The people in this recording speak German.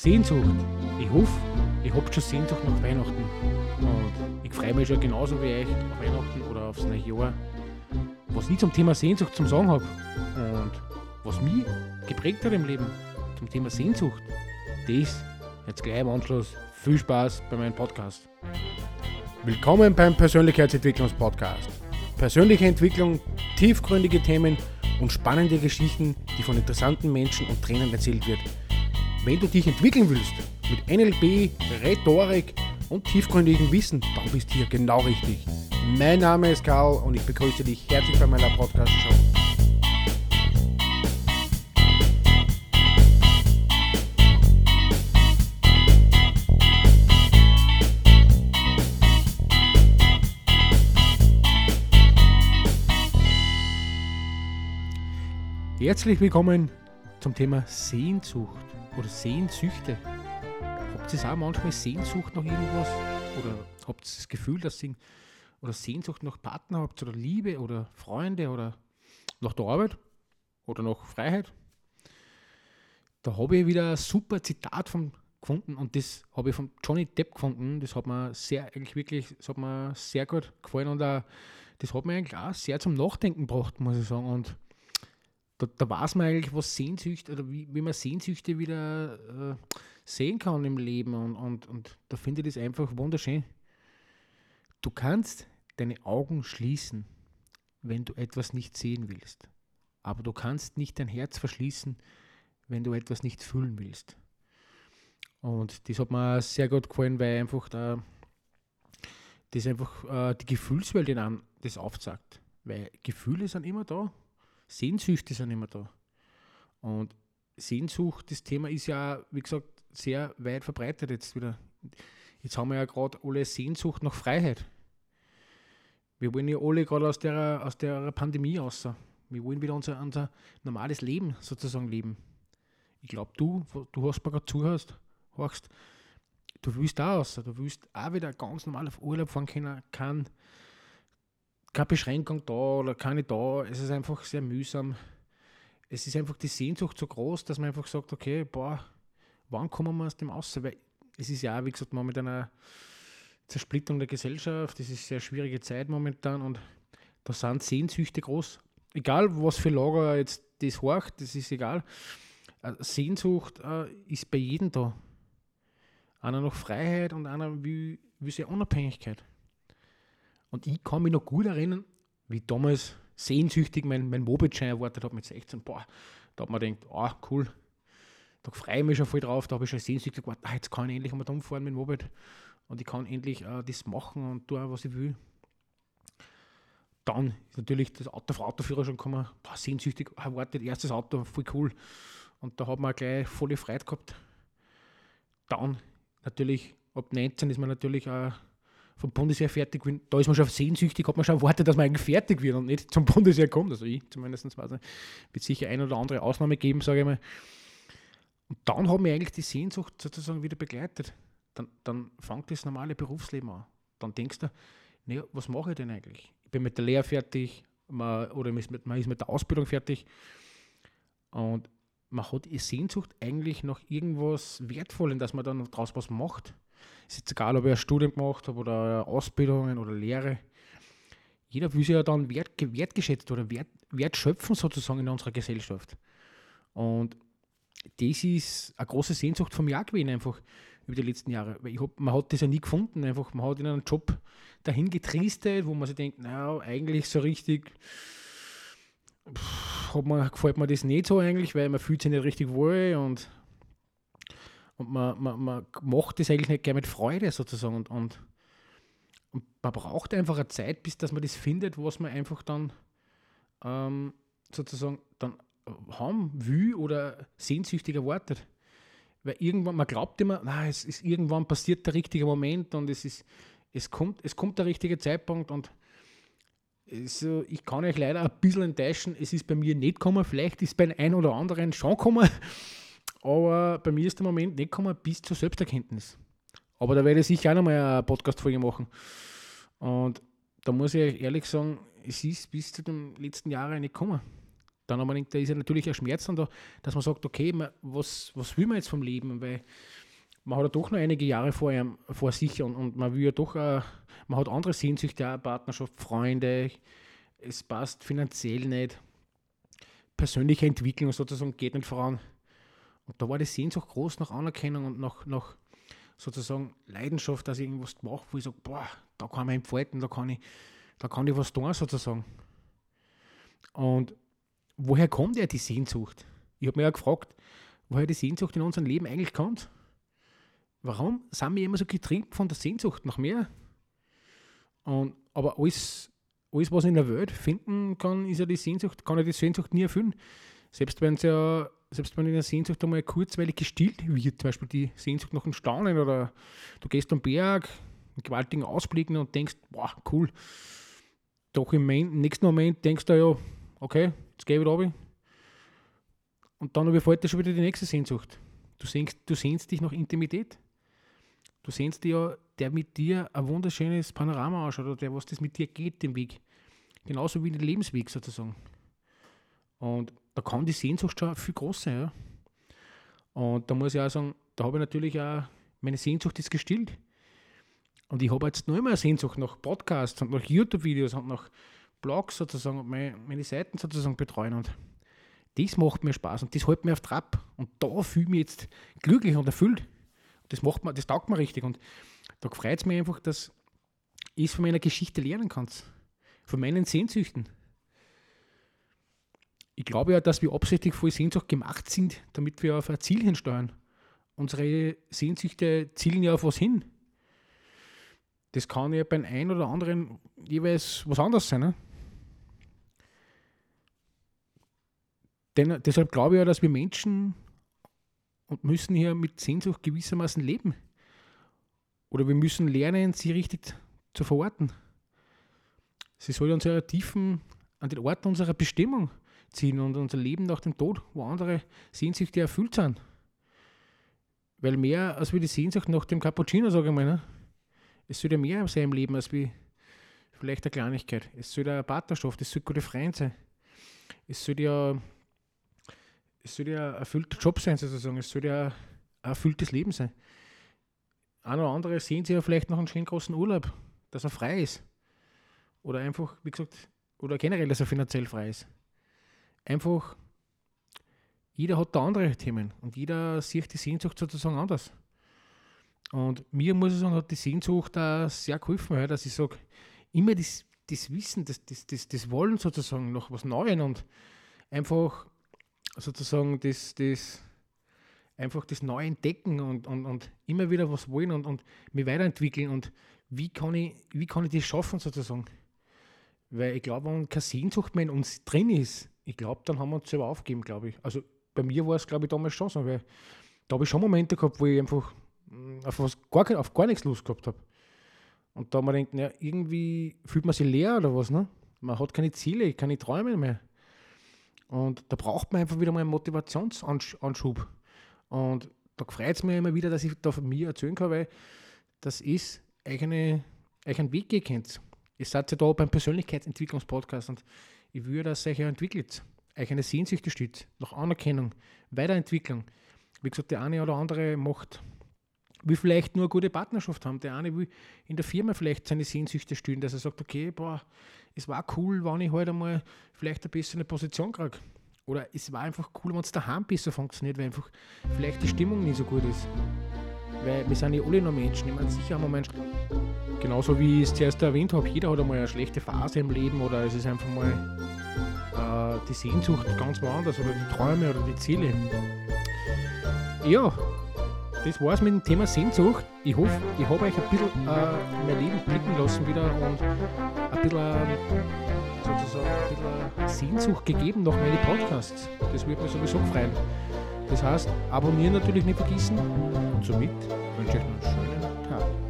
Sehnsucht. Ich hoffe, ich habe schon Sehnsucht nach Weihnachten. Und ich freue mich schon genauso wie euch auf Weihnachten oder aufs neue Jahr. Was ich zum Thema Sehnsucht zum Sagen habe und was mich geprägt hat im Leben zum Thema Sehnsucht, das jetzt gleich im Anschluss. Viel Spaß bei meinem Podcast. Willkommen beim Persönlichkeitsentwicklungspodcast. Persönliche Entwicklung, tiefgründige Themen und spannende Geschichten, die von interessanten Menschen und Trainern erzählt wird. Wenn du dich entwickeln willst, mit NLP, Rhetorik und tiefgründigem Wissen, dann bist du hier genau richtig. Mein Name ist Karl und ich begrüße dich herzlich bei meiner Podcast-Show. Herzlich willkommen zum Thema Sehnsucht oder Sehnsüchte. Habt ihr auch manchmal Sehnsucht nach irgendwas? Oder habt ihr das Gefühl, dass ihr oder Sehnsucht nach Partner habt oder Liebe oder Freunde oder nach der Arbeit oder nach Freiheit? Da habe ich wieder ein super Zitat von gefunden und das habe ich von Johnny Depp gefunden. Das hat mir sehr, eigentlich wirklich, das hat mir sehr gut gefallen und auch, das hat mir eigentlich auch sehr zum Nachdenken gebracht, muss ich sagen. Und da, da weiß man eigentlich, was Sehnsüchte oder wie, wie man Sehnsüchte wieder äh, sehen kann im Leben und, und, und da finde ich das einfach wunderschön. Du kannst deine Augen schließen, wenn du etwas nicht sehen willst. Aber du kannst nicht dein Herz verschließen, wenn du etwas nicht fühlen willst. Und das hat mir sehr gut gefallen, weil einfach da das einfach äh, die Gefühlswelt in einem das aufzeigt. Weil Gefühle sind immer da, Sehnsüchte sind immer da. Und Sehnsucht, das Thema ist ja, wie gesagt, sehr weit verbreitet jetzt wieder. Jetzt haben wir ja gerade alle Sehnsucht nach Freiheit. Wir wollen ja alle gerade aus der, aus der Pandemie raus. Wir wollen wieder unser, unser normales Leben sozusagen leben. Ich glaube, du, du hast mir gerade zuhörst, horchst, du willst da raus. Du willst auch wieder ganz normal auf Urlaub fahren können, kann keine Beschränkung da oder keine da. Es ist einfach sehr mühsam. Es ist einfach die Sehnsucht so groß, dass man einfach sagt, okay, boah, wann kommen wir aus dem aus? Weil es ist ja wie gesagt, mal mit einer Zersplitterung der Gesellschaft, es ist eine sehr schwierige Zeit momentan und da sind Sehnsüchte groß. Egal, was für Lager jetzt das horcht, das ist egal. Äh, Sehnsucht äh, ist bei jedem da. Einer nach Freiheit und einer will, will seine Unabhängigkeit. Und ich kann mich noch gut erinnern, wie damals sehnsüchtig mein, mein Moped-Schein erwartet habe mit 16. Boah, da hat man gedacht, ah, cool, da freue ich mich schon voll drauf, da habe ich schon sehnsüchtig gewartet, ah, jetzt kann ich endlich einmal umfahren mit dem Moped und ich kann endlich äh, das machen und tun, was ich will. Dann ist natürlich das Auto auf Autoführer schon gekommen, boah, sehnsüchtig erwartet, erstes Auto, voll cool. Und da hat man gleich volle Freude gehabt. Dann natürlich, ab 19 ist man natürlich auch vom Bundesheer fertig wird, da ist man schon sehnsüchtig, hat man schon erwartet, dass man eigentlich fertig wird und nicht zum Bundesheer kommt. Also ich zumindest weiß nicht. Wird sicher ein oder andere Ausnahme geben, sage ich mal. Und dann hat mich eigentlich die Sehnsucht sozusagen wieder begleitet. Dann, dann fängt das normale Berufsleben an. Dann denkst du, naja, was mache ich denn eigentlich? Ich bin mit der Lehre fertig man, oder man ist mit der Ausbildung fertig. Und man hat die Sehnsucht eigentlich nach irgendwas Wertvollem, dass man dann daraus was macht. Es ist jetzt egal, ob ich ein Studium gemacht habe oder Ausbildungen oder Lehre. Jeder will sich ja dann wert, wertgeschätzt oder wert, wertschöpfen sozusagen in unserer Gesellschaft. Und das ist eine große Sehnsucht von mir gewesen, einfach über die letzten Jahre. Weil hab, man hat das ja nie gefunden. Einfach, man hat in einem Job dahin getriestet, wo man sich denkt, naja, eigentlich so richtig pff, man, gefällt mir das nicht so eigentlich, weil man fühlt sich nicht richtig wohl und und man, man, man macht das eigentlich nicht gerne mit Freude sozusagen. Und, und, und, man braucht einfach eine Zeit, bis dass man das findet, was man einfach dann ähm, sozusagen dann haben will oder sehnsüchtig erwartet. Weil irgendwann, man glaubt immer, na, es ist irgendwann passiert der richtige Moment und es ist, es kommt, es kommt der richtige Zeitpunkt und so, ich kann euch leider ein bisschen enttäuschen, es ist bei mir nicht gekommen, vielleicht ist es bei einem oder anderen schon gekommen, aber bei mir ist der Moment nicht gekommen bis zur Selbsterkenntnis. Aber da werde ich sicher auch nochmal eine Podcast-Folge machen. Und da muss ich euch ehrlich sagen, es ist bis zu den letzten Jahren nicht gekommen. dann aber da ist ja natürlich ein Schmerz da, dass man sagt, okay, man, was, was will man jetzt vom Leben? Weil man hat ja doch noch einige Jahre vor, einem, vor sich und, und man will ja doch, äh, man hat andere Sehnsüchte, auch Partnerschaft, Freunde, es passt finanziell nicht, persönliche Entwicklung sozusagen geht nicht voran. Und da war die Sehnsucht groß nach Anerkennung und nach, nach sozusagen Leidenschaft, dass ich irgendwas mache, wo ich sage, boah, da kann man entfalten, da kann ich, da kann ich was tun sozusagen. Und woher kommt ja die Sehnsucht? Ich habe mir ja gefragt, woher die Sehnsucht in unserem Leben eigentlich kommt. Warum sind wir immer so getrieben von der Sehnsucht nach mehr? Und, aber alles, alles, was ich in der Welt finden kann, ist ja die Sehnsucht, kann ja die Sehnsucht nie erfüllen. Selbst wenn es ja, selbst wenn in der Sehnsucht einmal kurzweilig gestillt wird, zum Beispiel die Sehnsucht nach dem Staunen oder du gehst am Berg, einen gewaltigen Ausblicken und denkst, boah, cool. Doch im nächsten Moment denkst du ja, okay, jetzt gehe ich wieder runter. Und dann überfällt dir schon wieder die nächste Sehnsucht. Du sehnst, du sehnst dich nach Intimität. Du sehnst dir ja, der mit dir ein wunderschönes Panorama anschaut oder der, was das mit dir geht, den Weg. Genauso wie den Lebensweg sozusagen. Und da kann die Sehnsucht schon viel groß sein. Ja? Und da muss ich auch sagen, da habe ich natürlich auch, meine Sehnsucht ist gestillt. Und ich habe jetzt noch immer eine Sehnsucht nach Podcasts und nach YouTube-Videos und nach Blogs sozusagen und meine, meine Seiten sozusagen betreuen. Und das macht mir Spaß und das hält mir auf Trab. Und da fühle ich mich jetzt glücklich und erfüllt. Das, macht mir, das taugt mir richtig. Und da freut es mich einfach, dass ich von meiner Geschichte lernen kann. Von meinen Sehnsüchten. Ich glaube ja, dass wir absichtlich voll Sehnsucht gemacht sind, damit wir auf ein Ziel hinsteuern. Unsere Sehnsüchte zielen ja auf was hin. Das kann ja beim einen oder anderen jeweils was anderes sein. Ne? Denn, deshalb glaube ich ja, dass wir Menschen und müssen hier mit Sehnsucht gewissermaßen leben. Oder wir müssen lernen, sie richtig zu verorten. Sie soll uns ja Tiefen an den Ort unserer Bestimmung ziehen und unser Leben nach dem Tod, wo andere Sehnsüchte erfüllt sind. Weil mehr als wie die Sehnsucht nach dem Cappuccino, sage ich mal, ne? es soll ja mehr sein im Leben als wie vielleicht eine Kleinigkeit. Es soll eine Partnerschaft, es soll gute Freunde sein. Es soll ja es soll ja ein erfüllter Job sein, sozusagen. Es soll ja ein erfülltes Leben sein. Ein oder andere sehen sich ja vielleicht noch einen schönen großen Urlaub, dass er frei ist. Oder einfach, wie gesagt, oder generell, dass er finanziell frei ist. Einfach, jeder hat da andere Themen und jeder sieht die Sehnsucht sozusagen anders. Und mir muss ich sagen, hat die Sehnsucht da sehr geholfen, dass ich sage, immer das, das Wissen, das, das, das, das Wollen sozusagen nach was Neuem und einfach sozusagen das, das einfach das Neue entdecken und, und, und immer wieder was wollen und, und mich weiterentwickeln und wie kann ich, wie kann ich das schaffen sozusagen? Weil ich glaube, wenn keine Sehnsucht mehr in uns drin ist, ich glaube, dann haben wir uns selber aufgegeben, glaube ich. Also bei mir war es, glaube ich, damals schon so, weil da habe ich schon Momente gehabt, wo ich einfach mm, auf, was, gar, auf gar nichts Lust gehabt habe. Und da man denkt, ja, irgendwie fühlt man sich leer oder was, ne? Man hat keine Ziele, keine Träume mehr. Und da braucht man einfach wieder mal einen Motivationsanschub. Und da freut es mich immer wieder, dass ich da von mir erzählen kann, weil das ist euch, eine, einen Weg gekannt. Ihr seid ja da beim Persönlichkeitsentwicklungspodcast und ich würde, dass euch entwickelt. Euch eine Sehnsucht stützt, nach Anerkennung, Weiterentwicklung. Wie gesagt, der eine oder andere macht, will vielleicht nur eine gute Partnerschaft haben. Der eine will in der Firma vielleicht seine Sehnsüchte stillen, dass er sagt, okay, boah, es war cool, wenn ich heute halt einmal vielleicht eine bessere Position kriege. Oder es war einfach cool, wenn es daheim besser funktioniert, weil einfach vielleicht die Stimmung nicht so gut ist. Weil wir sind ja alle noch Menschen. Ich meine, sicher haben wir Menschen. Genauso wie ich es zuerst erwähnt habe, jeder hat einmal eine schlechte Phase im Leben oder es ist einfach mal äh, die Sehnsucht ganz woanders oder die Träume oder die Ziele. Ja, das war's mit dem Thema Sehnsucht. Ich hoffe, ich habe euch ein bisschen äh, mein Leben blicken lassen wieder und ein bisschen, äh, sozusagen, ein bisschen Sehnsucht gegeben nach meinen Podcasts. Das würde mich sowieso freuen. Das heißt, abonnieren natürlich nicht vergessen und somit wünsche ich euch noch einen schönen Tag.